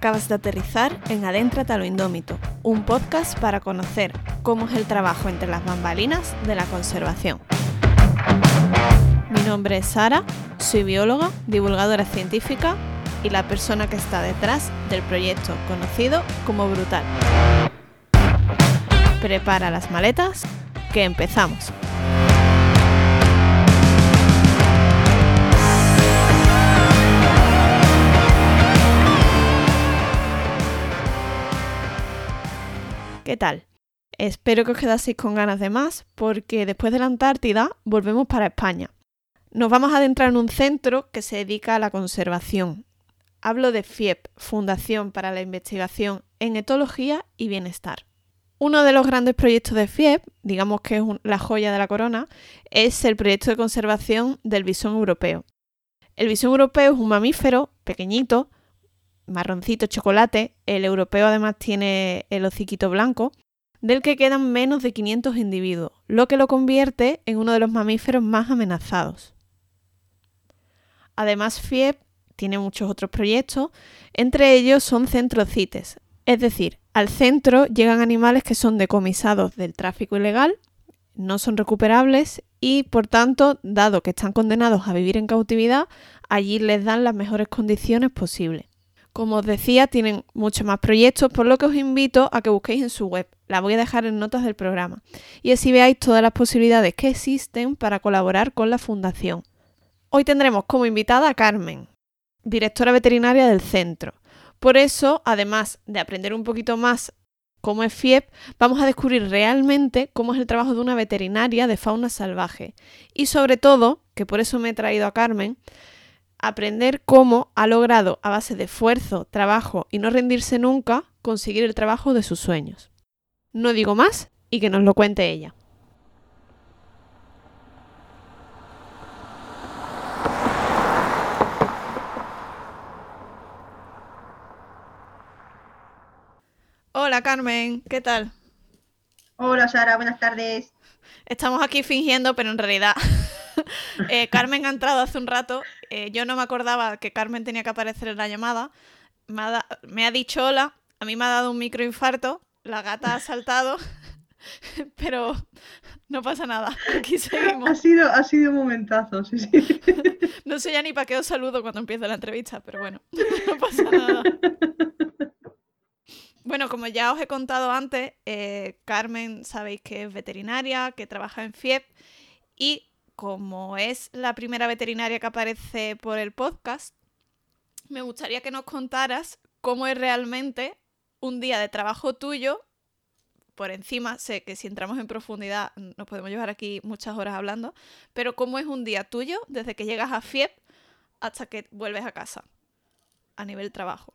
Acabas de aterrizar en Adéntrate a lo Indómito, un podcast para conocer cómo es el trabajo entre las bambalinas de la conservación. Mi nombre es Sara, soy bióloga, divulgadora científica y la persona que está detrás del proyecto conocido como Brutal. Prepara las maletas, que empezamos. ¿Qué tal? Espero que os quedaseis con ganas de más porque después de la Antártida volvemos para España. Nos vamos a adentrar en un centro que se dedica a la conservación. Hablo de FIEP, Fundación para la Investigación en Etología y Bienestar. Uno de los grandes proyectos de FIEP, digamos que es la joya de la corona, es el proyecto de conservación del bisón europeo. El bisón europeo es un mamífero pequeñito, marroncito chocolate, el europeo además tiene el hociquito blanco, del que quedan menos de 500 individuos, lo que lo convierte en uno de los mamíferos más amenazados. Además, FIEP tiene muchos otros proyectos, entre ellos son centrocites, es decir, al centro llegan animales que son decomisados del tráfico ilegal, no son recuperables y, por tanto, dado que están condenados a vivir en cautividad, allí les dan las mejores condiciones posibles. Como os decía, tienen muchos más proyectos, por lo que os invito a que busquéis en su web. La voy a dejar en notas del programa. Y así veáis todas las posibilidades que existen para colaborar con la fundación. Hoy tendremos como invitada a Carmen, directora veterinaria del centro. Por eso, además de aprender un poquito más cómo es FIEP, vamos a descubrir realmente cómo es el trabajo de una veterinaria de fauna salvaje. Y sobre todo, que por eso me he traído a Carmen, aprender cómo ha logrado, a base de esfuerzo, trabajo y no rendirse nunca, conseguir el trabajo de sus sueños. No digo más y que nos lo cuente ella. Hola Carmen, ¿qué tal? Hola Sara, buenas tardes. Estamos aquí fingiendo, pero en realidad eh, Carmen ha entrado hace un rato. Eh, yo no me acordaba que Carmen tenía que aparecer en la llamada. Me ha, dicho hola. A mí me ha dado un microinfarto. La gata ha saltado. pero no pasa nada. Aquí seguimos. Ha sido, ha sido un momentazo, sí, sí. No sé ya ni para qué os saludo cuando empiece la entrevista, pero bueno, no pasa nada. Bueno, como ya os he contado antes, eh, Carmen sabéis que es veterinaria, que trabaja en FIEP y como es la primera veterinaria que aparece por el podcast, me gustaría que nos contaras cómo es realmente un día de trabajo tuyo. Por encima, sé que si entramos en profundidad nos podemos llevar aquí muchas horas hablando, pero cómo es un día tuyo desde que llegas a FIEP hasta que vuelves a casa a nivel trabajo.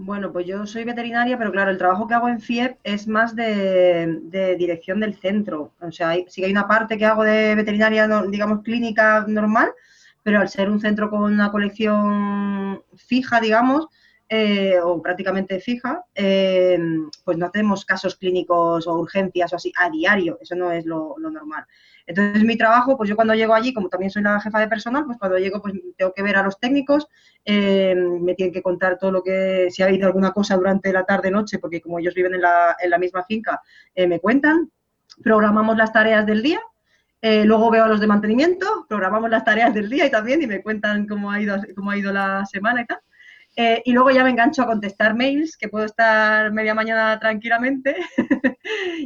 Bueno, pues yo soy veterinaria, pero claro, el trabajo que hago en FIEP es más de, dirección del centro. O sea, sí que hay una parte que hago de veterinaria, digamos, clínica normal, pero al ser un centro con una colección fija, digamos, eh, o prácticamente fija, eh, pues no hacemos casos clínicos o urgencias o así a diario. Eso no es lo normal. Entonces, mi trabajo, pues yo cuando llego allí, como también soy la jefa de personal, pues cuando llego, pues tengo que ver a los técnicos, eh, me tienen que contar todo lo que, si ha habido alguna cosa durante la tarde-noche, porque como ellos viven en la, en la misma finca, eh, me cuentan, programamos las tareas del día, eh, luego veo a los de mantenimiento, programamos las tareas del día y también y me cuentan cómo ha ido, cómo ha ido la semana y tal. Eh, y luego ya me engancho a contestar mails, que puedo estar media mañana tranquilamente.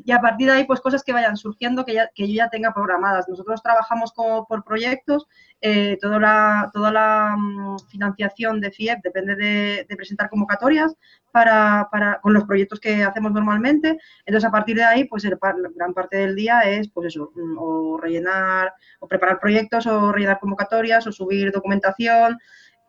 y a partir de ahí, pues cosas que vayan surgiendo que, que yo ya tenga programadas. Nosotros trabajamos por proyectos, eh, toda la, toda la mm, financiación de FIEP depende de, presentar convocatorias para, para, con los proyectos que hacemos normalmente. Entonces, a partir de ahí, pues el, gran parte del día es, pues eso, mm, o rellenar, o preparar proyectos, o rellenar convocatorias, o subir documentación,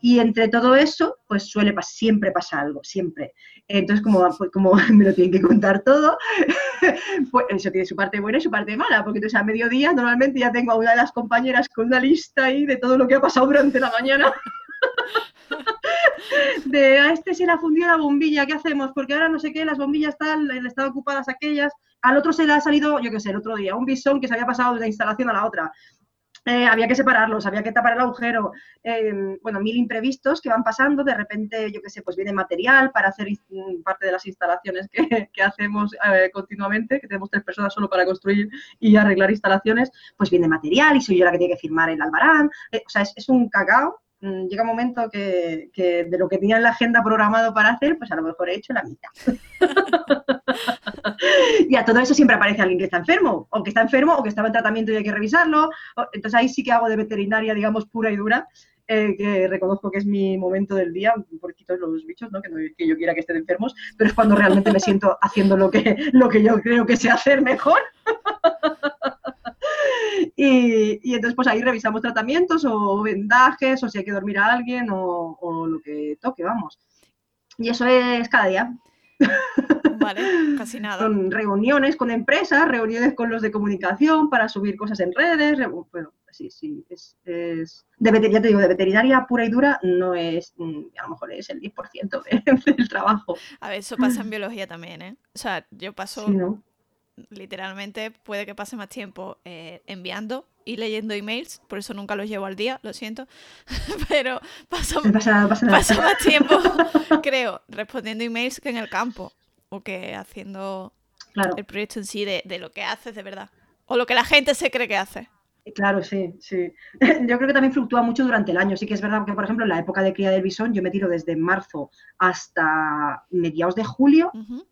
y entre todo eso, pues suele pasar, siempre pasa algo, siempre. Entonces, como, pues, como me lo tienen que contar todo, pues eso tiene su parte buena y su parte mala, porque entonces a mediodía normalmente ya tengo a una de las compañeras con una lista ahí de todo lo que ha pasado durante la mañana. de a este se le ha fundido la bombilla, ¿qué hacemos? Porque ahora no sé qué, las bombillas están, están ocupadas aquellas. Al otro se le ha salido, yo qué sé, el otro día, un bisón que se había pasado de una instalación a la otra eh, había que separarlos, había que tapar el agujero, em, bueno, mil imprevistos que van pasando, de repente, yo qué sé, pues viene material para hacer parte de las instalaciones que, hacemos eh, continuamente, que tenemos tres personas solo para construir y arreglar instalaciones, pues viene material y soy yo la que tiene que firmar el albarán, o sea, es, es un cacao Mm, llega un momento que, de lo que tenía en la agenda programado para hacer, pues a lo mejor he hecho la mitad. y a todo eso siempre aparece alguien que está enfermo, o que está enfermo, o que estaba en tratamiento y hay que revisarlo. Entonces ahí sí que hago de veterinaria, digamos, pura y dura, eh, que reconozco que es mi momento del día, un poquito los bichos, ¿no? Que, no, que yo quiera que estén enfermos, pero es cuando realmente me siento haciendo lo que, lo que yo creo que sé hacer mejor. Y, entonces pues ahí revisamos tratamientos o vendajes o si hay que dormir a alguien o, lo que toque, vamos. Y eso es cada día. Vale, casi nada. Son reuniones con empresas, reuniones con los de comunicación para subir cosas en redes. Bueno, sí, sí, es, es de veterinaria, te digo, de veterinaria pura y dura no es, mm, a lo mejor es el 10% del trabajo. A ver, eso pasa en biología también, ¿eh? O sea, yo paso literalmente puede que pase más tiempo eh, enviando y leyendo emails, por eso nunca los llevo al día, lo siento, pero paso, más tiempo, creo, respondiendo emails que en el campo o que haciendo el proyecto en sí de, lo que haces de verdad, o lo que la gente se cree que hace. Claro, sí, sí. Yo creo que también fluctúa mucho durante el año. Sí que es verdad que, por ejemplo, en la época de cría del bisón, yo me tiro desde marzo hasta mediados de julio,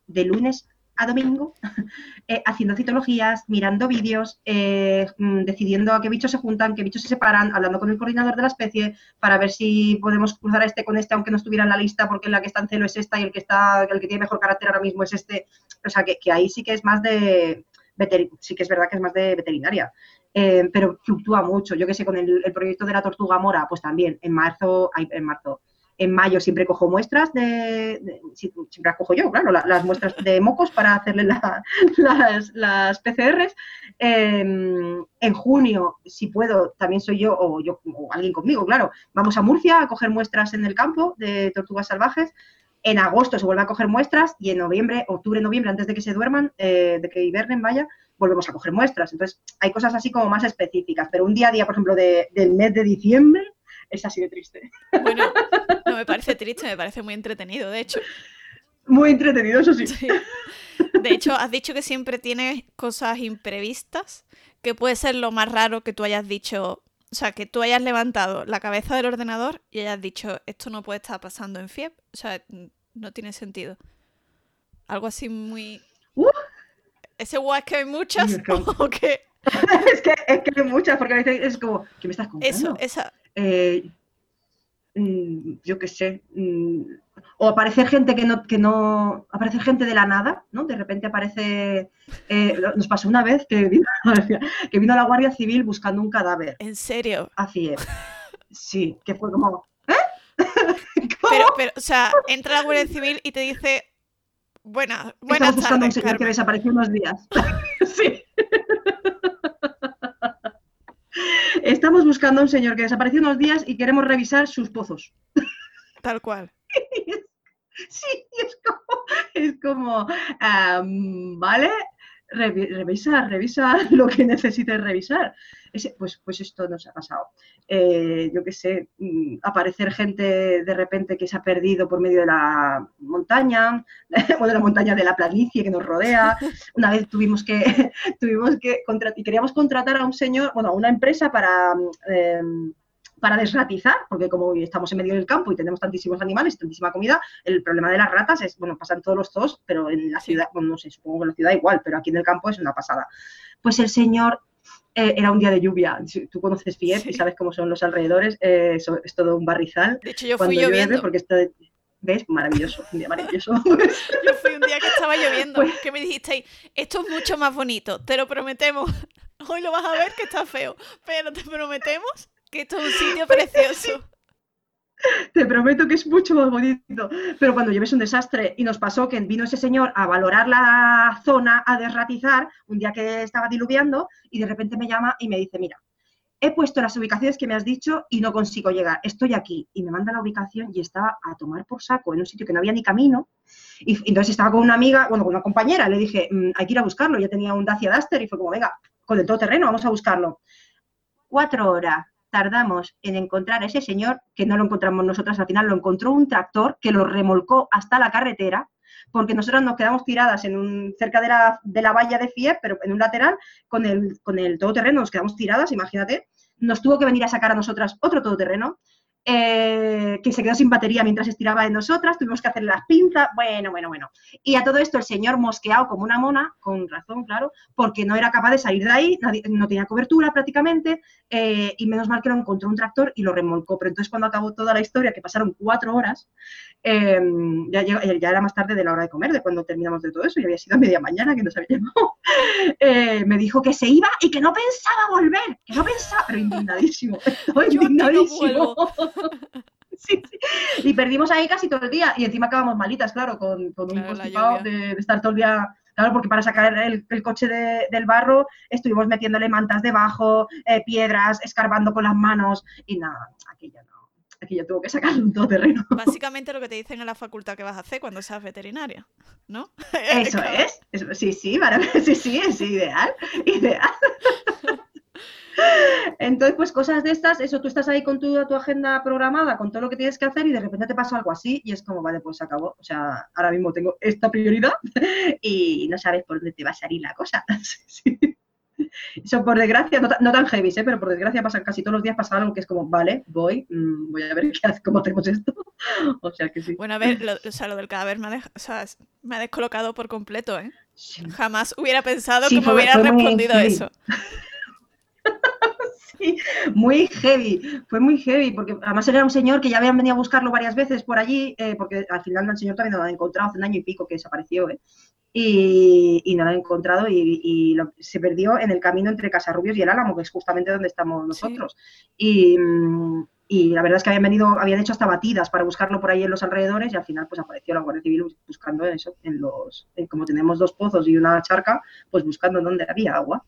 de lunes a domingo eh, haciendo citologías, mirando vídeos, eh, mm, decidiendo a qué bichos se juntan, qué bichos se separan, hablando con el coordinador de la especie para ver si podemos cruzar a este con este aunque no estuviera en la lista porque la que está en celo es esta y el que está el que tiene mejor carácter ahora mismo es este. O sea, que, ahí sí que es más de sí que es verdad que es más de veterinaria. Eh, pero fluctúa mucho. Yo que sé, con el, el, proyecto de la tortuga mora, pues también en marzo, en marzo, en mayo siempre cojo muestras de, siempre las cojo yo, claro, las muestras de mocos para hacerle las, PCRs. Em, en junio, si puedo, también soy yo o yo o alguien conmigo, claro. Vamos a Murcia a coger muestras en el campo de tortugas salvajes. En agosto se vuelve a coger muestras y en noviembre, octubre, noviembre, antes de que se duerman, eh, de que hibernen, vaya, volvemos a coger muestras. Entonces, hay cosas así como más específicas. Pero un día a día, por ejemplo, del mes de diciembre, es así de triste. Bueno, no me parece triste, me parece muy entretenido, de hecho. Muy entretenido, eso sí. De hecho, has dicho que siempre tienes cosas imprevistas, que puede ser lo más raro que tú hayas dicho, o sea, que tú hayas levantado la cabeza del ordenador y hayas dicho, esto no puede estar pasando en FIEP, o sea, no tiene sentido. Algo así muy... Uh. ¿Ese guay es que hay muchas? ¿O qué? es, que, es que hay muchas, porque a veces es como, ¿qué me estás contando? Eso, esa, eh, yo qué sé, mm, o aparecer gente que no, que no, aparecer gente de la nada, ¿no? De repente aparece, eh, nos pasó una vez que vino, que vino la Guardia Civil buscando un cadáver. ¿En serio? Así es. Sí, que fue como, ¿eh? Pero, pero, o sea, entra la Guardia Civil y te dice, buena, buenas Estamos buscando un señor que desapareció unos días. sí. Estamos buscando a un señor que desapareció unos días y queremos revisar sus pozos. Tal cual. sí, es como, es como ¿vale? Revisa, revisa lo que necesites revisar. pues, pues esto nos ha pasado. Eh, yo qué sé, mm, aparecer gente de repente que se ha perdido por medio de la montaña, o de la montaña de la planicie que nos rodea. Una vez tuvimos que, tuvimos que y queríamos contratar a un señor, bueno, a una empresa para em, para desratizar, porque como estamos en medio del campo y tenemos tantísimos animales, tantísima comida, el problema de las ratas es, bueno, pasan todos los zoos, pero en la ciudad, bueno, no sé, supongo que en la ciudad igual, pero aquí en el campo es una pasada. Pues el señor eh, era un día de lluvia. Tú conoces Fiep y sabes cómo son los alrededores. Eh, es todo un barrizal. De hecho, yo fui lloviendo. porque esto, ¿Ves? Maravilloso, un día maravilloso. yo fui un día que estaba lloviendo, pues que me dijisteis, esto es mucho más bonito, te lo prometemos. Hoy lo vas a ver que está feo, pero te prometemos que esto es un sitio precioso. Te prometo que es mucho más bonito. Pero cuando lleves un desastre y nos pasó que vino ese señor a valorar la zona, a desratizar, un día que estaba diluviando, y de repente me llama y me dice, mira, he puesto las ubicaciones que me has dicho y no consigo llegar, estoy aquí. Y me manda la ubicación y estaba a tomar por saco en un sitio que no había ni camino. Y entonces estaba con una amiga, bueno, con una compañera, le dije, mm, hay que ir a buscarlo. Ya tenía un Dacia Duster y fue como, venga, con el todoterreno, vamos a buscarlo cuatro horas tardamos en encontrar a ese señor, que no lo encontramos nosotras al final, lo encontró un tractor que lo remolcó hasta la carretera, porque nosotras nos quedamos tiradas en un, cerca de la, de la valla de FIE, pero en un lateral, con el, con el todoterreno, nos quedamos tiradas, imagínate, nos tuvo que venir a sacar a nosotras otro todoterreno, eh, que se quedó sin batería mientras estiraba de nosotras, tuvimos que hacer las pinzas, bueno, bueno, bueno. Y a todo esto el señor mosqueado como una mona, con razón, claro, porque no era capaz de salir de ahí, no tenía cobertura prácticamente, eh, y menos mal que lo encontró un tractor y lo remolcó. Pero entonces cuando acabó toda la historia, que pasaron cuatro horas, em, ya, ya, era más tarde de la hora de comer, de cuando terminamos de todo eso, y había sido a media mañana que nos había llamado, eh, me dijo que se iba y que no pensaba volver, que no pensaba, pero indignadísimo, indignadísimo. Y perdimos ahí casi todo el día. Y encima acabamos malitas, claro, con, un constipado de, estar todo el día. Claro, porque para sacar el, coche del barro estuvimos metiéndole mantas debajo, eh, piedras, escarbando con las manos y nada, aquello no. Aquello tuvo que sacar un todoterreno. Básicamente lo que te dicen en la facultad que vas a hacer cuando seas veterinaria, ¿no? Eso es. Sí, sí, sí, sí, es ideal. Ideal. Entonces, pues cosas de estas, eso, tú estás ahí con tu, tu agenda programada, con todo lo que tienes que hacer y de repente te pasa algo así y es como, vale, pues se acabó. O sea, ahora mismo tengo esta prioridad y no sabes por dónde te va a salir la cosa. Eso por desgracia, no, tan heavy, ¿eh? pero por desgracia pasa casi todos los días pasa algo que es como, vale, voy, mm, voy a ver qué cómo hacemos esto. o sea que sí. Bueno, a ver, lo, o sea, lo del cadáver me ha, o sea, me ha descolocado por completo, ¿eh? Jamás hubiera pensado que me hubiera respondido eso. muy heavy, fue muy heavy, porque además era un señor que ya habían venido a buscarlo varias veces por allí, eh, porque al final el señor también no lo han encontrado hace un año y pico que desapareció, ¿eh? y, no lo han encontrado y, se perdió en el camino entre Casarrubios y el Álamo, que es justamente donde estamos nosotros. Y, la verdad es que habían venido, habían hecho hasta batidas para buscarlo por ahí en los alrededores y al final pues apareció la Guardia Civil buscando eso, en los, como tenemos dos pozos y una charca, pues buscando dónde había agua.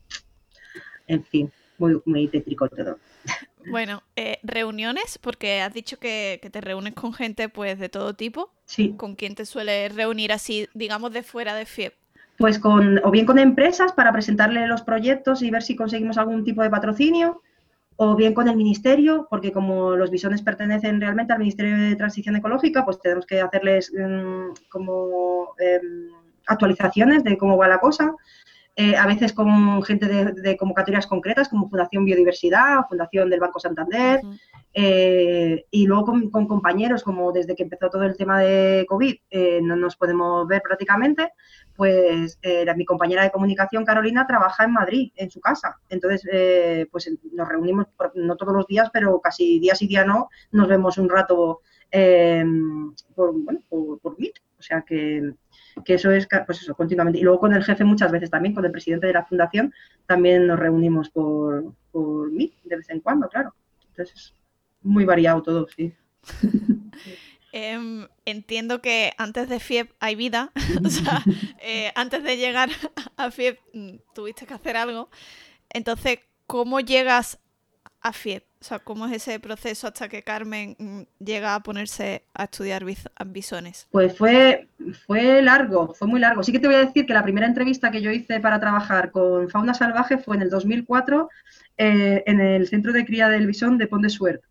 En fin muy, muy tétrico todo. Bueno, eh, reuniones, porque has dicho que, te reúnes con gente pues de todo tipo. Sí. ¿Con quién te suele reunir así, digamos, de fuera de FIEP? Pues con, o bien con empresas para presentarle los proyectos y ver si conseguimos algún tipo de patrocinio, o bien con el ministerio, porque como los bisones pertenecen realmente al Ministerio de Transición Ecológica, pues tenemos que hacerles mm, como em, actualizaciones de cómo va la cosa. Eh, a veces con gente de, convocatorias concretas como Fundación Biodiversidad, Fundación del Banco Santander, eh, y luego con, compañeros como desde que empezó todo el tema de COVID eh, no nos podemos ver prácticamente, pues mi compañera de comunicación Carolina trabaja en Madrid, en su casa. Entonces, pues nos reunimos, no todos los días, pero casi días y día no, nos vemos un rato por, bueno, por, por Meet. O sea que que eso es, pues eso, continuamente. Y luego con el jefe muchas veces también, con el presidente de la fundación, también nos reunimos por, por mí, de vez en cuando, claro. Entonces, muy variado todo, sí. Em, entiendo que antes de FIEP hay vida, o sea, eh, antes de llegar a FIEP mm, tuviste que hacer algo. Entonces, ¿cómo llegas a FIEP? O sea, ¿cómo es ese proceso hasta que Carmen mm, llega a ponerse a estudiar bisones? Pues fue, fue largo, fue muy largo. Sí que te voy a decir que la primera entrevista que yo hice para trabajar con fauna salvaje fue en el 2004 eh, en el centro de cría del bisón de Pont de Suerte.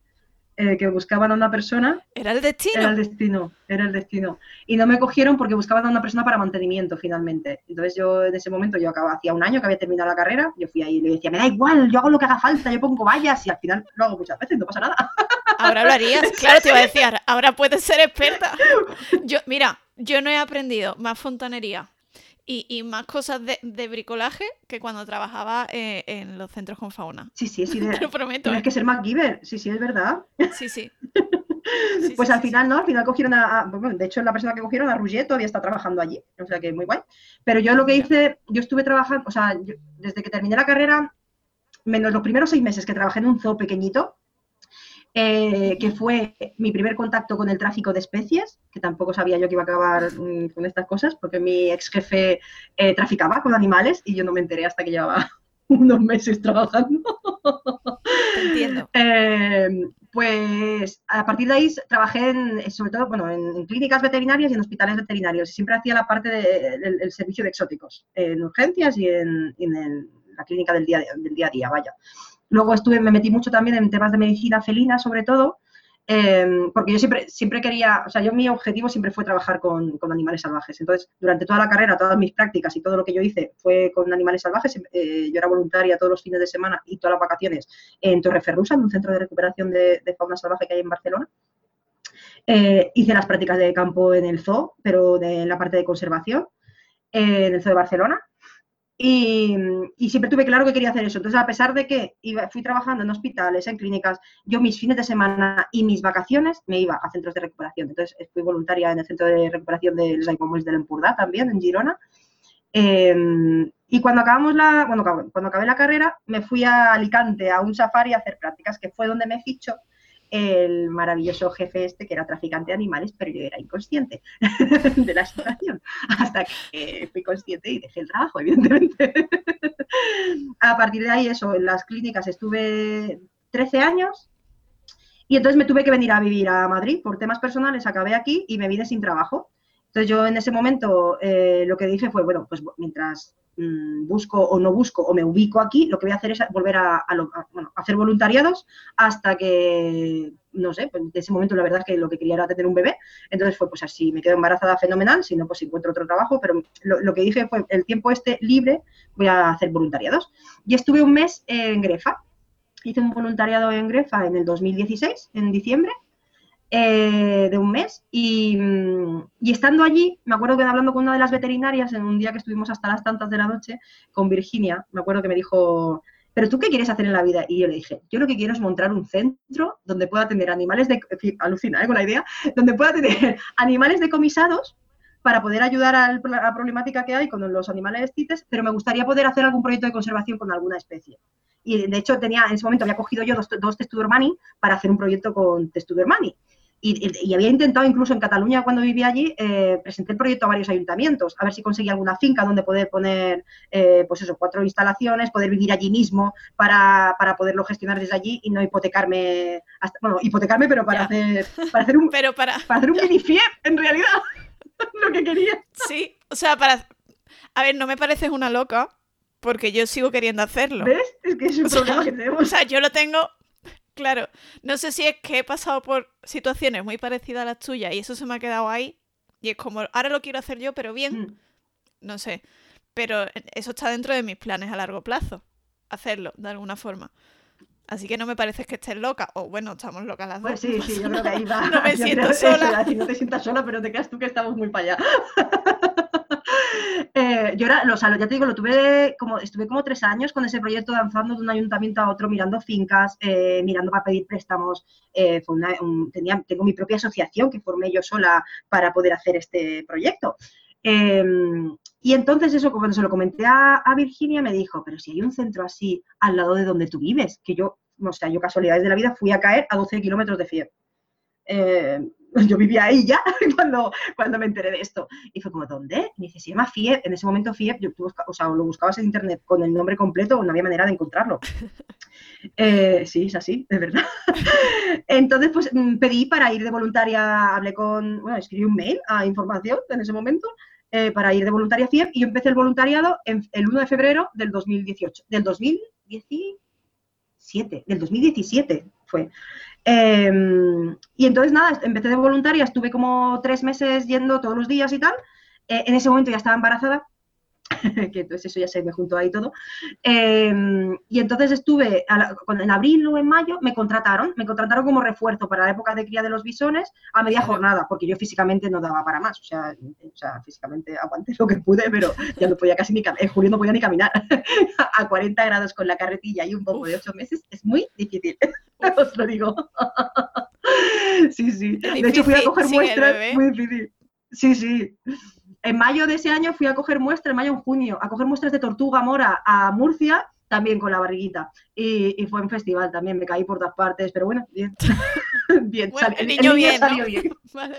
Eh, que buscaban a una persona. ¿Era el destino? Era el destino, era el destino. Y no me cogieron porque buscaban a una persona para mantenimiento finalmente. Entonces yo en ese momento, yo acababa, hacía un año que había terminado la carrera, yo fui ahí y le decía, me da igual, yo hago lo que haga falta, yo pongo vallas y al final lo hago muchas veces, no pasa nada. Ahora lo harías, claro, te iba a decir, ahora puedes ser experta. Yo, mira, yo no he aprendido más fontanería y, más cosas de, bricolaje que cuando trabajaba eh, en los centros con fauna. Sí, sí, sí. Te lo prometo. Tienes ¿eh? que ser MacGyver. Sí, sí, es verdad. Sí, sí. pues al final, ¿no? Al final cogieron a, Bueno, de hecho, la persona que cogieron, a Rouget, todavía está trabajando allí. O sea que muy guay. Pero yo lo que hice, yo estuve trabajando, o sea, desde que terminé la carrera, menos los primeros seis meses que trabajé en un zoo pequeñito, eh, que fue mi primer contacto con el tráfico de especies, que tampoco sabía yo que iba a acabar mm, con estas cosas, porque mi ex jefe eh, traficaba con animales y yo no me enteré hasta que llevaba unos meses trabajando. Entiendo. Eh, pues a partir de ahí trabajé en, sobre todo bueno, en, clínicas veterinarias y en hospitales veterinarios. Y siempre hacía la parte del servicio de exóticos, en urgencias y en, la clínica del día, del día a día, vaya Luego estuve, me metí mucho también en temas de medicina felina, sobre todo, Em, porque yo siempre, siempre quería, o sea, yo mi objetivo siempre fue trabajar con, animales salvajes. Entonces, durante toda la carrera, todas mis prácticas y todo lo que yo hice fue con animales salvajes. Eh, yo era voluntaria todos los fines de semana y todas las vacaciones en Torreferrusa, en un centro de recuperación de, fauna salvaje que hay en Barcelona. Eh, hice las prácticas de campo en el zoo, pero de, en la parte de conservación, eh, en el zoo de Barcelona. Y, siempre tuve claro que quería hacer eso. Entonces, a pesar de que iba, fui trabajando en hospitales, en clínicas, yo mis fines de semana y mis vacaciones me iba a centros de recuperación. Entonces, fui voluntaria en el centro de recuperación de los Aiguamolls del Empordà también, en Girona. Em, y cuando acabamos la, bueno, cuando acabé la carrera, me fui a Alicante a un safari a hacer prácticas, que fue donde me fichó el maravilloso jefe este que era traficante de animales, pero yo era inconsciente de la situación, hasta que fui consciente y dejé el trabajo, evidentemente. a partir de ahí, eso, en las clínicas estuve 13 años y entonces me tuve que venir a vivir a Madrid por temas personales, acabé aquí y me vine sin trabajo. Entonces yo en ese momento eh, lo que dije fue, bueno, pues mientras Mm, busco o no busco o me ubico aquí, lo que voy a hacer es volver a, hacer voluntariados hasta que, no sé, pues en ese momento la verdad es que lo que quería era tener un bebé, entonces fue pues así, me quedo embarazada fenomenal, si no pues encuentro otro trabajo, pero lo, que dije fue el tiempo este libre voy a hacer voluntariados. Y estuve un mes en Grefa, hice un voluntariado en Grefa en el 2016, en diciembre, eh, de un mes y, estando allí, me acuerdo que hablando con una de las veterinarias en un día que estuvimos hasta las tantas de la noche con Virginia, me acuerdo que me dijo, pero tú qué quieres hacer en la vida? Y yo le dije, yo lo que quiero es montar un centro donde pueda tener animales de, alucina ¿eh? con la idea, donde pueda tener animales decomisados para poder ayudar a la problemática que hay con los animales cites, pero me gustaría poder hacer algún proyecto de conservación con alguna especie. Y de hecho tenía, en ese momento había cogido yo dos, dos Testudo para hacer un proyecto con Testudo y, había intentado incluso en Cataluña cuando vivía allí, eh, presenté el proyecto a varios ayuntamientos, a ver si conseguía alguna finca donde poder poner, eh, pues eso, cuatro instalaciones, poder vivir allí mismo para, poderlo gestionar desde allí y no hipotecarme, bueno, hipotecarme, pero para hacer, para hacer un, pero para... hacer un mini en realidad, lo que quería. Sí, o sea, para, a ver, no me pareces una loca, porque yo sigo queriendo hacerlo. ¿Ves? Es que es un problema que tenemos. O sea, yo lo tengo Claro, no sé si es que he pasado por situaciones muy parecidas a las tuyas y eso se me ha quedado ahí. Y es como, ahora lo quiero hacer yo, pero bien. Mm. No sé. Pero eso está dentro de mis planes a largo plazo. Hacerlo, de alguna forma. Así que no me parece que estés loca. O bueno, estamos locas las pues dos. Pues sí, sí, yo creo que ahí va. no me siento sola. no te sientas sola, pero te quedas tú que estamos muy para allá. Eh, yo era, ya te digo, lo tuve como, estuve como tres años con ese proyecto danzando de un ayuntamiento a otro, mirando fincas, eh, mirando para pedir préstamos. Eh, tenía, tengo mi propia asociación que formé yo sola para poder hacer este proyecto. Em, y entonces eso, cuando se lo comenté a, Virginia, me dijo, pero si hay un centro así al lado de donde tú vives, que yo, o sea, yo casualidades de la vida fui a caer a 12 kilómetros de fiebre. yo vivía ahí ya cuando, cuando me enteré de esto. Y fue como, ¿dónde? Y me dice, se llama FIEP. En ese momento FIEP, yo, o sea, lo buscabas en internet con el nombre completo, no había manera de encontrarlo. Eh, sí, es así, de verdad. Entonces, pues mm, pedí para ir de voluntaria, hablé con, bueno, escribí un mail a información en ese momento. Eh, para ir de voluntaria a FIEP y yo empecé el voluntariado en, el 1 de febrero del 2018, del 2017, del 2017 fue. Em, y entonces nada, empecé de voluntaria, estuve como tres meses yendo todos los días y tal. Eh, en ese momento ya estaba embarazada que entonces eso ya se me juntó ahí todo. Em, y entonces estuve, en abril o en mayo, me contrataron, me contrataron como refuerzo para la época de cría de los bisones a media jornada, porque yo físicamente no daba para más, o sea, o sea físicamente aguanté lo que pude, pero ya no podía casi ni caminar, en julio no podía ni caminar a 40 grados con la carretilla y un poco de 8 meses, es muy difícil, os lo digo. sí, sí. De hecho fui a coger muestras, muy difícil. Sí, sí en mayo de ese año fui a coger muestras, en mayo en junio, a coger muestras de tortuga mora a Murcia, también con la barriguita. Y, fue un festival también, me caí por todas partes, pero bueno, bien. bien, el, niño, bien, salió bien.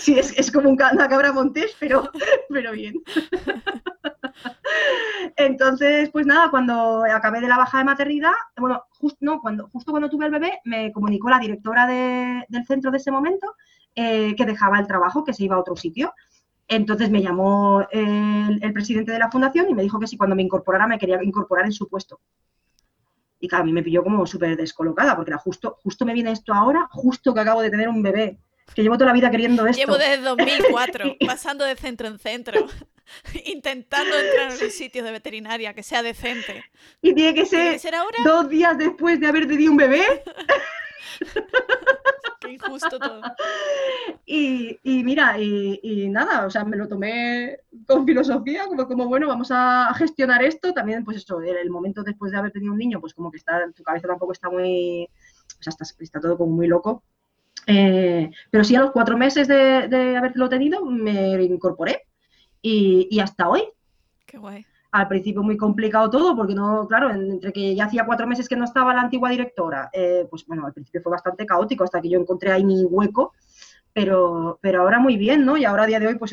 Sí, es, como una cabra montés, pero, pero bien. Entonces, pues nada, cuando acabé de la baja de maternidad, bueno, no, cuando, justo cuando tuve el bebé, me comunicó la directora del centro de ese momento eh, que dejaba el trabajo, que se iba a otro sitio. Entonces me llamó el, presidente de la fundación y me dijo que si cuando me incorporara me quería incorporar en su puesto. Y claro, a mí me pilló como súper descolocada, porque era justo, justo me viene esto ahora, justo que acabo de tener un bebé, que llevo toda la vida queriendo esto. Llevo desde 2004, pasando de centro en centro, intentando entrar en los sitios de veterinaria que sea decente. Y tiene que ser, ahora? dos días después de haber tenido un bebé. Qué injusto todo. Y, mira, y, nada, o sea, me lo tomé con filosofía, como, como bueno, vamos a gestionar esto. También, pues eso, el, momento después de haber tenido un niño, pues como que está, tu cabeza tampoco está muy, o sea, está, está todo como muy loco. Eh, pero sí, a los cuatro meses de, de haberlo tenido, me incorporé y, y hasta hoy. Qué guay al principio muy complicado todo, porque no, claro, entre que ya hacía cuatro meses que no estaba la antigua directora, eh, pues bueno, al principio fue bastante caótico hasta que yo encontré ahí mi hueco, pero, pero ahora muy bien, ¿no? Y ahora a día de hoy, pues,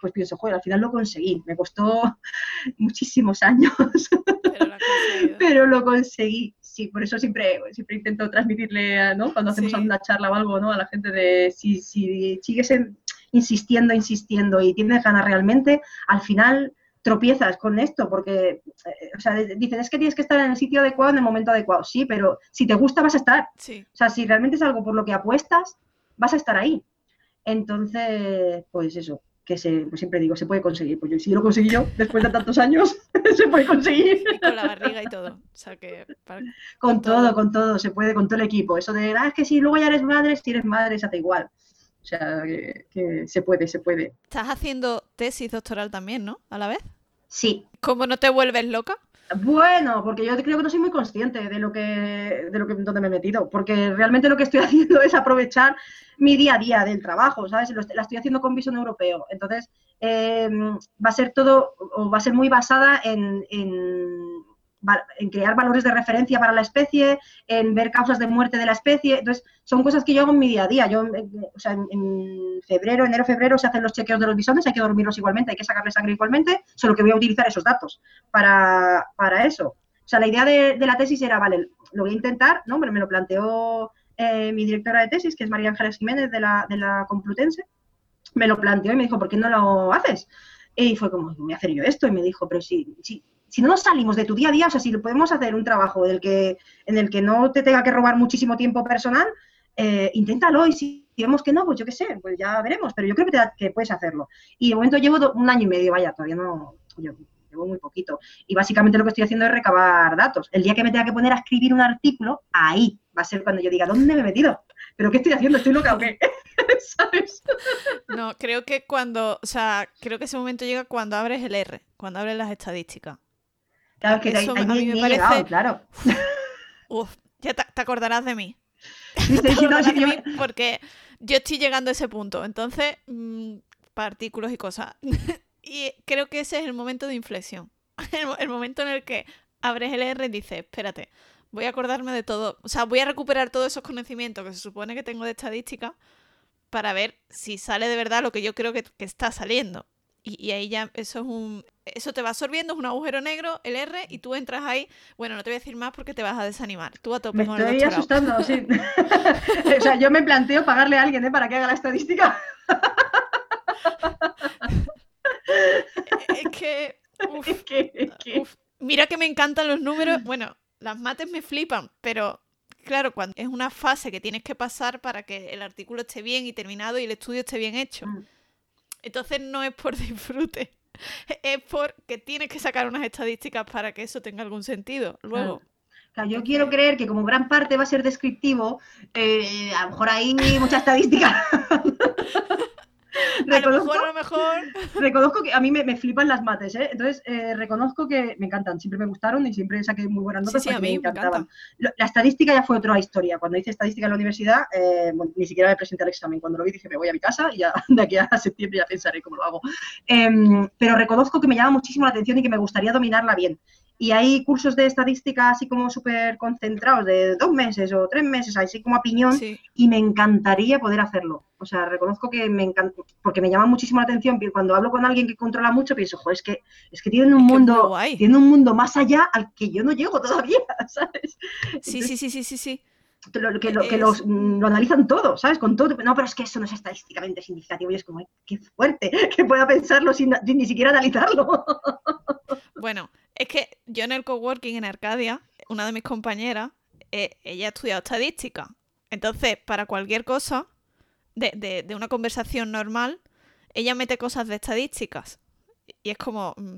pues pienso, joder, al final lo conseguí, me costó muchísimos años, pero lo, conseguí. Sí, por eso siempre, siempre intento transmitirle, ¿no? Cuando hacemos una charla o algo, ¿no? A la gente de si, si sigues insistiendo, insistiendo y tienes ganas realmente, al final tropiezas con esto, porque, eh, o sea, dicen, es que tienes que estar en el sitio adecuado en el momento adecuado. Sí, pero si te gusta, vas a estar. Sí. O sea, si realmente es algo por lo que apuestas, vas a estar ahí. Entonces, pues eso, que se, pues siempre digo, se puede conseguir. Pues yo, si lo conseguí yo, después de tantos años, se puede conseguir. con la barriga y todo. O sea, que, con, todo, con todo, se puede, con todo el equipo. Eso de, ah, es que si luego ya eres madre, si eres madre, se hace igual. O sea, que, se puede, se puede. Estás haciendo tesis doctoral también, ¿no? A la vez. Sí. ¿Cómo no te vuelves loca? Bueno, porque yo creo que no soy muy consciente de lo que, de lo que donde me he metido, porque realmente lo que estoy haciendo es aprovechar mi día a día del trabajo, ¿sabes? la estoy haciendo con visión europeo. Entonces, eh, va a ser todo, o va a ser muy basada en en crear valores de referencia para la especie, en ver causas de muerte de la especie. Entonces, son cosas que yo hago en mi día a día. Yo, eh, o sea, en, febrero, enero, febrero se hacen los chequeos de los bisones, hay que dormirlos igualmente, hay que sacarle sangre igualmente, solo que voy a utilizar esos datos para, eso. O sea, la idea de, la tesis era, vale, lo voy a intentar, ¿no? Me, me lo planteó eh, mi directora de tesis, que es María Ángeles Jiménez de la, de la Complutense, me lo planteó y me dijo, ¿por qué no lo haces? Y fue como, voy a hacer yo esto. Y me dijo, pero sí, sí, si no nos salimos de tu día a día, o sea, si podemos hacer un trabajo del que, en el que no te tenga que robar muchísimo tiempo personal, eh, inténtalo y si vemos que no, pues yo qué sé, pues ya veremos, pero yo creo que, que puedes hacerlo. Y de momento llevo un año y medio, vaya, todavía no, llevo muy poquito. Y básicamente lo que estoy haciendo es recabar datos. El día que me tenga que poner a escribir un artículo, ahí va a ser cuando yo diga, ¿dónde me he metido? ¿Pero qué estoy haciendo? ¿Estoy loca o qué? ¿Sabes? No, creo que cuando, o sea, creo que ese momento llega cuando abres el R, cuando abres las estadísticas. Claro, que Eso, a mí me parece... claro. Uf, ya te, acordarás de mí. de porque yo estoy llegando a ese punto. Entonces, mmm, artículos y cosas. y creo que ese es el momento de inflexión. El, momento en el que abres el R y dices, espérate, voy a acordarme de todo. O sea, voy a recuperar todos esos conocimientos que se supone que tengo de estadística para ver si sale de verdad lo que yo creo que está saliendo. Y, ahí ya eso es un eso te va absorbiendo, es un agujero negro, el R, y tú entras ahí. Bueno, no te voy a decir más porque te vas a desanimar. Tú a tope me estoy asustando, sí. o sea, yo me planteo pagarle a alguien ¿eh? para que haga la estadística. es que, Mira que me encantan los números. Bueno, las mates me flipan, pero claro, cuando es una fase que tienes que pasar para que el artículo esté bien y terminado y el estudio esté bien hecho. Mm. Entonces no es por disfrute, es porque tienes que sacar unas estadísticas para que eso tenga algún sentido. Luego. yo quiero creer que como gran parte va a ser descriptivo, eh, a lo mejor hay mucha estadística. a lo mejor, a lo mejor. Reconozco que a mí me, flipan las mates, ¿eh? Entonces, eh, reconozco que me encantan, siempre me gustaron y siempre saqué muy buenas notas sí, sí, a mí me encantaban. la estadística ya fue otra historia. Cuando hice estadística en la universidad, eh, ni siquiera me presenté al examen. Cuando lo vi dije, me voy a mi casa y ya de aquí a septiembre ya pensaré cómo lo hago. Em, pero reconozco que me llama muchísimo la atención y que me gustaría dominarla bien. Y hay cursos de estadística así como súper concentrados, de dos meses o tres meses, así como a piñón, y me encantaría poder hacerlo. O sea, reconozco que me encanta, porque me llama muchísimo la atención, cuando hablo con alguien que controla mucho, pienso, joder, es que, es que tienen un mundo, tienen un mundo más allá al que yo no llego todavía, ¿sabes? Sí, sí, sí, sí, sí, sí. Lo, que, lo, que los, mm, lo analizan todo, ¿sabes? Con todo. No, pero es que eso no es estadísticamente significativo y es como, qué fuerte que pueda pensarlo sin, sin ni siquiera analizarlo. Bueno, es que yo en el coworking en Arcadia una de mis compañeras, eh, ella ha estudiado estadística. Entonces, para cualquier cosa, de, una conversación normal, ella mete cosas de estadísticas. Y es como, mm,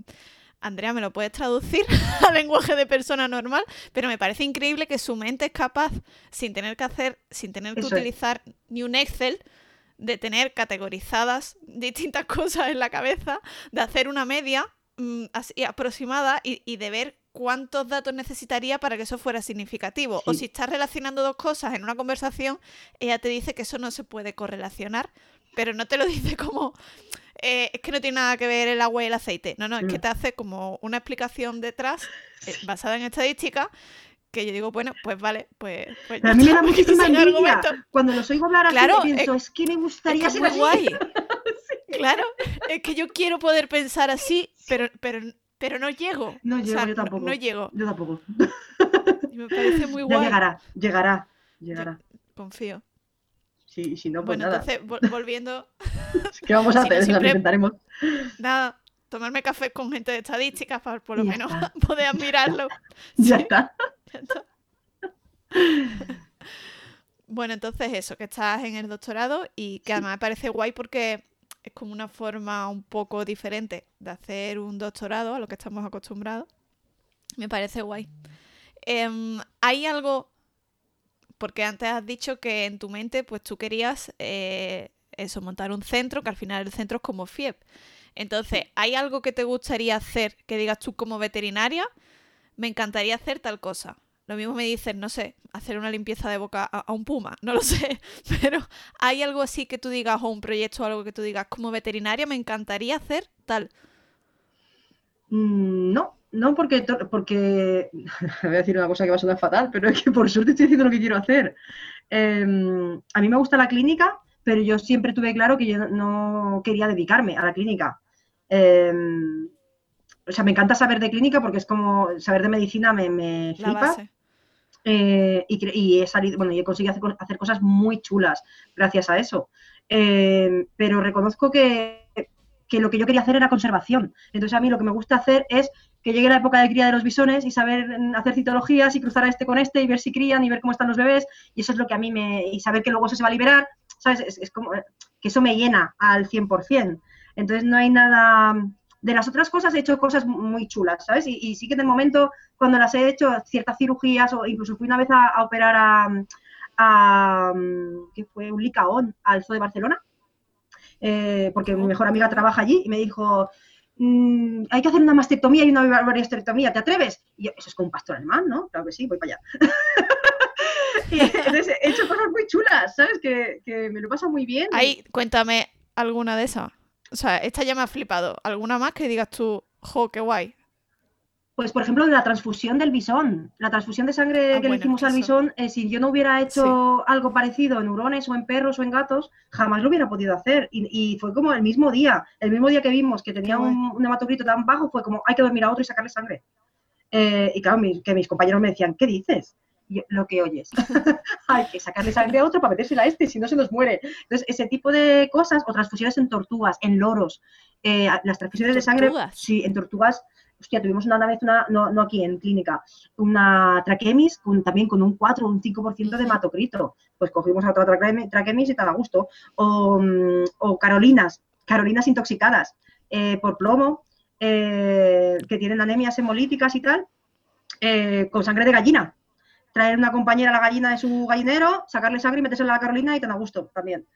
Andrea, ¿me lo puedes traducir al lenguaje de persona normal? Pero me parece increíble que su mente es capaz, sin tener que hacer, sin tener que utilizar ni un Excel, de tener categorizadas distintas cosas en la cabeza, de hacer una media mm, así aproximada y, de ver cuántos datos necesitaría para que eso fuera significativo. O si estás relacionando dos cosas en una conversación, ella te dice que eso no se puede correlacionar, pero no te lo dice como eh, es que no tiene nada que ver el agua y el aceite. No, no, es que mm. te hace como una explicación detrás eh, basada en estadística que yo digo, bueno, pues vale, pues... pues a mí me da muchísima envidia. Cuando los oigo hablar así, pienso, es, que me gustaría ser guay. Claro, es que yo quiero poder pensar así, pero, pero, pero no llego. No llego, yo tampoco. No, llego. Yo tampoco. Y me parece muy guay. Ya llegará, llegará, llegará. confío. Sí, si no, pues bueno, nada. entonces, volviendo... ¿Qué vamos a hacer? Siempre... intentaremos. Nada, tomarme café con gente de estadísticas para por lo menos poder admirarlo. Ya está. bueno, entonces eso, que estás en el doctorado y que además me parece guay porque es como una forma un poco diferente de hacer un doctorado a lo que estamos acostumbrados. Me parece guay. Em, ¿Hay algo, porque antes has dicho que en tu mente pues tú querías eh, eso, montar un centro, que al final el centro es como FIEP. Entonces, ¿hay algo que te gustaría hacer que digas tú como veterinaria? Me encantaría hacer tal cosa. Lo mismo me dicen, no sé, hacer una limpieza de boca a, un puma, no lo sé, pero ¿hay algo así que tú digas o un proyecto o algo que tú digas como veterinaria me encantaría hacer tal? Mm, no, no porque, porque voy a decir una cosa que va a sonar fatal, pero es que por suerte estoy haciendo lo que quiero hacer. Em, a mí me gusta la clínica, pero yo siempre tuve claro que yo no quería dedicarme a la clínica. Em, o sea, me encanta saber de clínica porque es como saber de medicina me, me flipa. Eh, y, he salido, bueno, y he conseguido hacer, cosas muy chulas gracias a eso. Eh, pero reconozco que, lo que yo quería hacer era conservación. Entonces a mí lo que me gusta hacer es que llegue la época de cría de los bisones y saber hacer citologías y cruzar a este con este y ver si crían y ver cómo están los bebés. Y eso es lo que a mí me... y saber que luego eso se va a liberar, ¿sabes? Es, es como que eso me llena al 100%. Entonces no hay nada de las otras cosas he hecho cosas muy chulas, ¿sabes? Y, sí que en el momento, cuando las he hecho, ciertas cirugías, o incluso fui una vez a, operar a, a, fue un licaón al Zoo de Barcelona, eh, porque mi mejor amiga trabaja allí y me dijo, mm, hay que hacer una mastectomía y una variostectomía, ¿te atreves? Y yo, eso es como un pastor alemán, ¿no? Claro que sí, voy para allá. entonces he hecho cosas muy chulas, ¿sabes? Que, que me lo pasa muy bien. Ahí, cuéntame alguna de esas. O sea, esta ya me ha flipado. ¿Alguna más que digas tú, jo, qué guay? Pues, por ejemplo, la transfusión del bisón. La transfusión de sangre ah, que le hicimos al bisón, eh, si yo no hubiera hecho algo parecido en hurones o en perros o en gatos, jamás lo hubiera podido hacer. Y, fue como el mismo día, el mismo día que vimos que tenía un, un, hematocrito tan bajo, fue como, hay que dormir a otro y sacarle sangre. Eh, y claro, que mis compañeros me decían, ¿qué dices? Lo que oyes. Hay que sacarle sangre a otro para metérsela a este, si no se nos muere. Entonces, ese tipo de cosas, o transfusiones en tortugas, en loros, eh, las transfusiones de sangre, sí, en tortugas, hostia, tuvimos una vez, una, no, no aquí en clínica, una traquemis con, también con un 4 o un 5% de hematocrito. Pues cogimos a otra traquemis y te da gusto. O, mm, o carolinas, carolinas intoxicadas eh, por plomo, eh, que tienen anemias hemolíticas y tal, con sangre de gallina traer una compañera a la gallina de su gallinero, sacarle sangre y meterse en la Carolina y te da gusto también.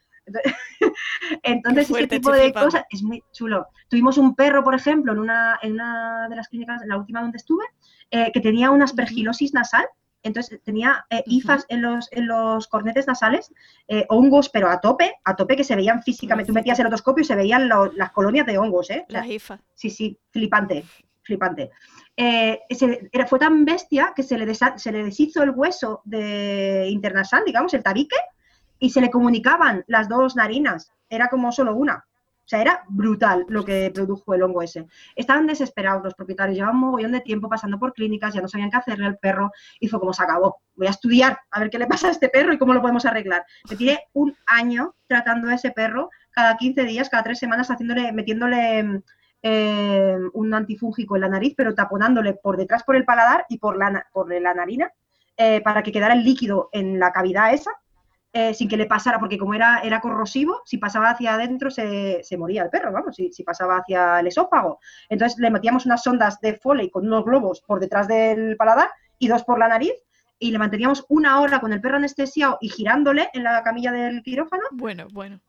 Entonces, ese tipo de cosas es muy chulo. Tuvimos un perro, por ejemplo, en una, en una de las clínicas, en la última donde estuve, eh, que tenía una aspergilosis nasal. Entonces tenía eh, ifas en los, en los cornetes nasales, eh, hongos, pero a tope, a tope que se veían físicamente. Tú metías el otoscopio y se veían las colonias de hongos, ¿eh? las ifas. Sí, sí, flipante, flipante. Eh, era, fue tan bestia que se le, se le deshizo el hueso de internasal, digamos, el tabique, y se le comunicaban las dos narinas. Era como solo una. O sea, era brutal lo que produjo el hongo ese. Estaban desesperados los propietarios, llevaban un mogollón de tiempo pasando por clínicas, ya no sabían qué hacerle al perro, y fue como se acabó. Voy a estudiar a ver qué le pasa a este perro y cómo lo podemos arreglar. Me tiré un año tratando a ese perro cada 15 días, cada tres semanas, haciéndole, metiéndole eh, un antifúngico en la nariz, pero taponándole por detrás por el paladar y por la, por la narina, eh, para que quedara el líquido en la cavidad esa, eh, sin que le pasara, porque como era, era corrosivo, si pasaba hacia adentro se, moría el perro, vamos, si, si, pasaba hacia el esófago. Entonces le metíamos unas sondas de Foley con unos globos por detrás del paladar y dos por la nariz y le manteníamos una hora con el perro anestesiado y girándole en la camilla del quirófano. Bueno, bueno.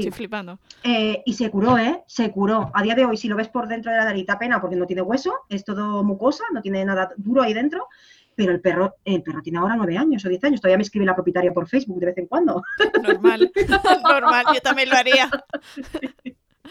Estoy flipando. Eh, y se curó, ¿eh? Se curó. A día de hoy, si lo ves por dentro de la nariz, pena porque no tiene hueso, es todo mucosa, no tiene nada duro ahí dentro. Pero el perro, el perro tiene ahora nueve años o diez años. Todavía me escribe la propietaria por Facebook de vez en cuando. Normal, normal, yo también lo haría.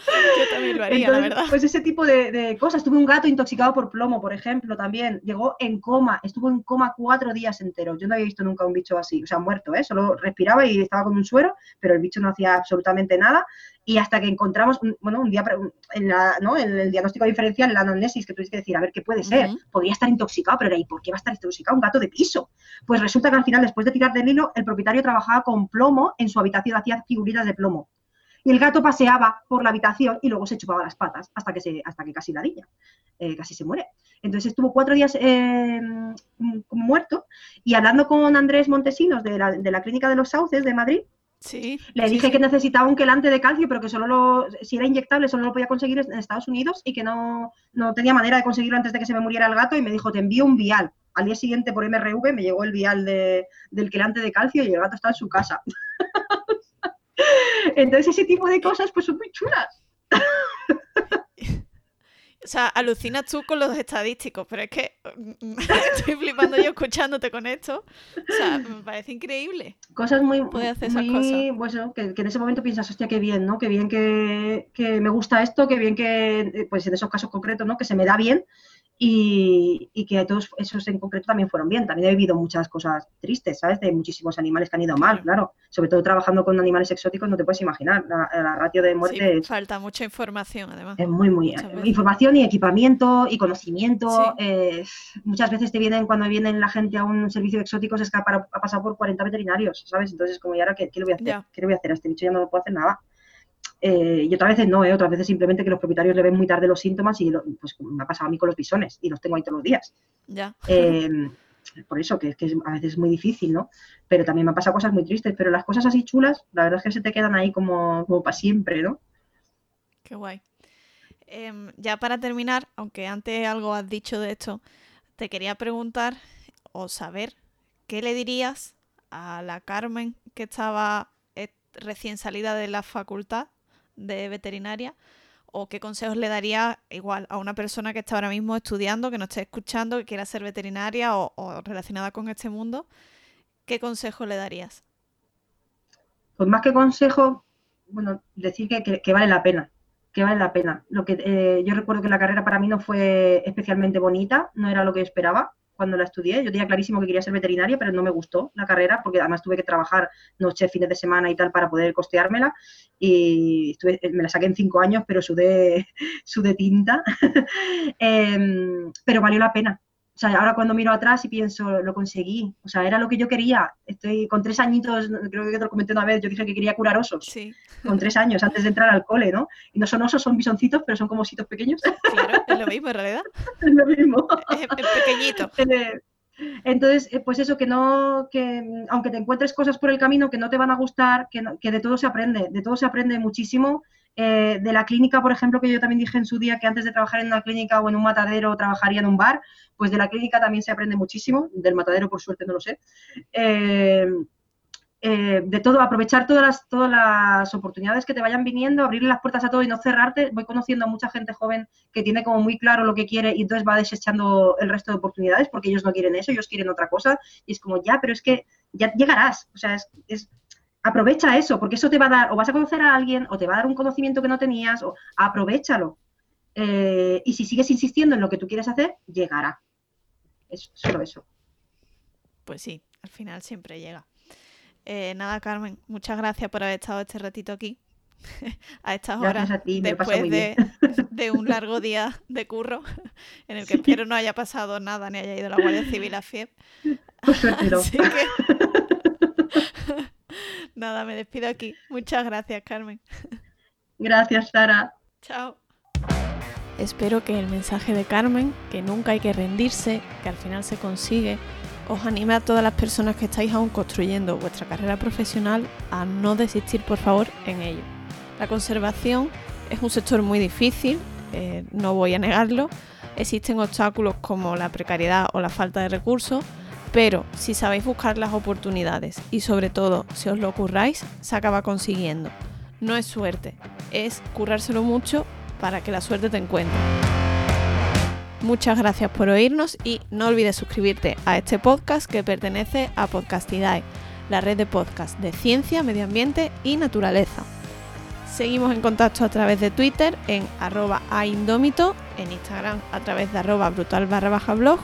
Yo también lo haría, la verdad. Pues ese tipo de, cosas. Tuve un gato intoxicado por plomo, por ejemplo, también. Llegó en coma, estuvo en coma cuatro días enteros. Yo no había visto nunca un bicho así, o sea, muerto, ¿eh? Solo respiraba y estaba con un suero, pero el bicho no hacía absolutamente nada. Y hasta que encontramos, bueno, un día en, el diagnóstico diferencial, en la anamnesis, que tuviste que decir, a ver qué puede ser. Podría estar intoxicado, pero era, ¿y por qué va a estar intoxicado un gato de piso? Pues resulta que al final, después de tirar del hilo, el propietario trabajaba con plomo en su habitación, hacía figuritas de plomo y el gato paseaba por la habitación y luego se chupaba las patas hasta que, se, hasta que casi la eh, casi se muere. Entonces estuvo cuatro días eh, como muerto y hablando con Andrés Montesinos de la, de la Clínica de los Sauces de Madrid, Sí, le dije que necesitaba un quelante de calcio, pero que solo lo, si era inyectable, solo lo podía conseguir en Estados Unidos y que no, no, tenía manera de conseguirlo antes de que se me muriera el gato y me dijo, te envío un vial. Al día siguiente por MRV me llegó el vial de, del quelante de calcio y el gato estaba en su casa. Entonces ese tipo de cosas pues son muy chulas. O sea, alucinas tú con los estadísticos, pero es que mm, estoy flipando yo escuchándote con esto. O sea, me parece increíble. Cosas muy, hacer esas cosas. Pues, que, en ese momento piensas, hostia, qué bien, ¿no? Qué bien que, que, me gusta esto, qué bien que, pues en esos casos concretos, ¿no? Que se me da bien y, que todos esos en concreto también fueron bien. También he vivido muchas cosas tristes, ¿sabes? De muchísimos animales que han ido mal, claro. Sobre todo trabajando con animales exóticos, no te puedes imaginar. La, ratio de muerte. falta mucha información, además. Es muy, muy. Información y equipamiento y conocimiento. Eh, muchas veces te vienen, cuando vienen la gente a un servicio de exóticos, es que ha, pasado por 40 veterinarios, ¿sabes? Entonces, como, ¿y ahora qué, qué le voy a hacer? ¿Qué le voy a hacer a este bicho? Ya no lo puedo hacer nada. Eh, y otras veces no, ¿eh? otras veces simplemente que los propietarios le ven muy tarde los síntomas y pues me ha pasado a mí con los bisones y los tengo ahí todos los días. Ya. Eh, por eso, que, que a veces es muy difícil, ¿no? Pero también me han pasado cosas muy tristes, pero las cosas así chulas, la verdad es que se te quedan ahí como, como para siempre, ¿no? Qué guay. Em, ya para terminar, aunque antes algo has dicho de esto, te quería preguntar o saber qué le dirías a la Carmen que estaba recién salida de la facultad de veterinaria o qué consejos le daría igual a una persona que está ahora mismo estudiando, que no esté escuchando, que quiera ser veterinaria o, relacionada con este mundo, ¿qué consejo le darías? Pues más que consejo, bueno, decir que, vale la pena, que vale la pena. Lo que eh, yo recuerdo que la carrera para mí no fue especialmente bonita, no era lo que esperaba, cuando la estudié. Yo tenía clarísimo que quería ser veterinaria, pero no me gustó la carrera porque además tuve que trabajar noche, fines de semana y tal para poder costeármela. Y me la saqué en cinco años, pero sudé, sudé tinta. Em, pero valió la pena. O sea, ahora cuando miro atrás y pienso, lo conseguí. O sea, era lo que yo quería. Estoy con tres añitos, creo que te lo comenté una vez, yo dije que quería curar osos. Sí. Con tres años, antes de entrar al cole, ¿no? Y no son osos, son bisoncitos, pero son como ositos pequeños. Claro, es lo mismo en realidad. es lo mismo. Es, pequeñito. Eh, entonces, eh, pues eso, que no, que aunque te encuentres cosas por el camino que no te van a gustar, que, que de todo se aprende, de todo se aprende muchísimo eh, de la clínica, por ejemplo, que yo también dije en su día que antes de trabajar en una clínica o en un matadero trabajaría en un bar, pues de la clínica también se aprende muchísimo, del matadero por suerte no lo sé. Eh, eh, de todo, aprovechar todas las, todas las oportunidades que te vayan viniendo, abrirle las puertas a todo y no cerrarte. Voy conociendo a mucha gente joven que tiene como muy claro lo que quiere y entonces va desechando el resto de oportunidades porque ellos no quieren eso, ellos quieren otra cosa. Y es como, ya, pero es que ya llegarás. O sea, es aprovecha eso, porque eso te va a dar, o vas a conocer a alguien, o te va a dar un conocimiento que no tenías, o aprovechalo. Eh, y si sigues insistiendo en lo que tú quieres hacer, llegará. Es solo eso. Pues sí, al final siempre llega. Eh, nada, Carmen, muchas gracias por haber estado este ratito aquí. a estas horas, después de, de, un largo día de curro, en el que espero no haya pasado nada ni haya ido la Guardia Civil a FIEP. Por suerte no. Así que Nada, me despido aquí. Muchas gracias, Carmen. Gracias, Sara. Chao. espero que el mensaje de Carmen, que nunca hay que rendirse, que al final se consigue, os anime a todas las personas que estáis aún construyendo vuestra carrera profesional a no desistir por favor en ello. La conservación es un sector muy difícil, eh, no voy a negarlo, existen obstáculos como la precariedad o la falta de recursos, pero si sabéis buscar las oportunidades y sobre todo si os lo curráis, se acaba consiguiendo. No es suerte, es currárselo mucho para que la suerte te encuentre. Muchas gracias por oírnos y no olvides suscribirte a este podcast que pertenece a Podcastidae, la red de podcast de ciencia, medio ambiente y naturaleza. Seguimos en contacto a través de Twitter en arroba aindómito, en Instagram a través de arroba brutal barra baja blog,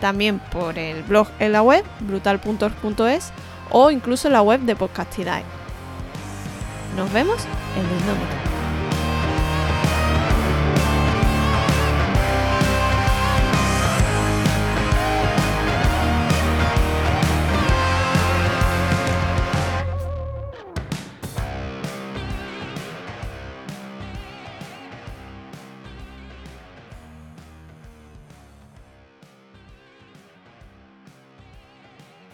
también por el blog en la web brutal.org.es o incluso en la web de Podcastidae. Nos vemos en el indómito.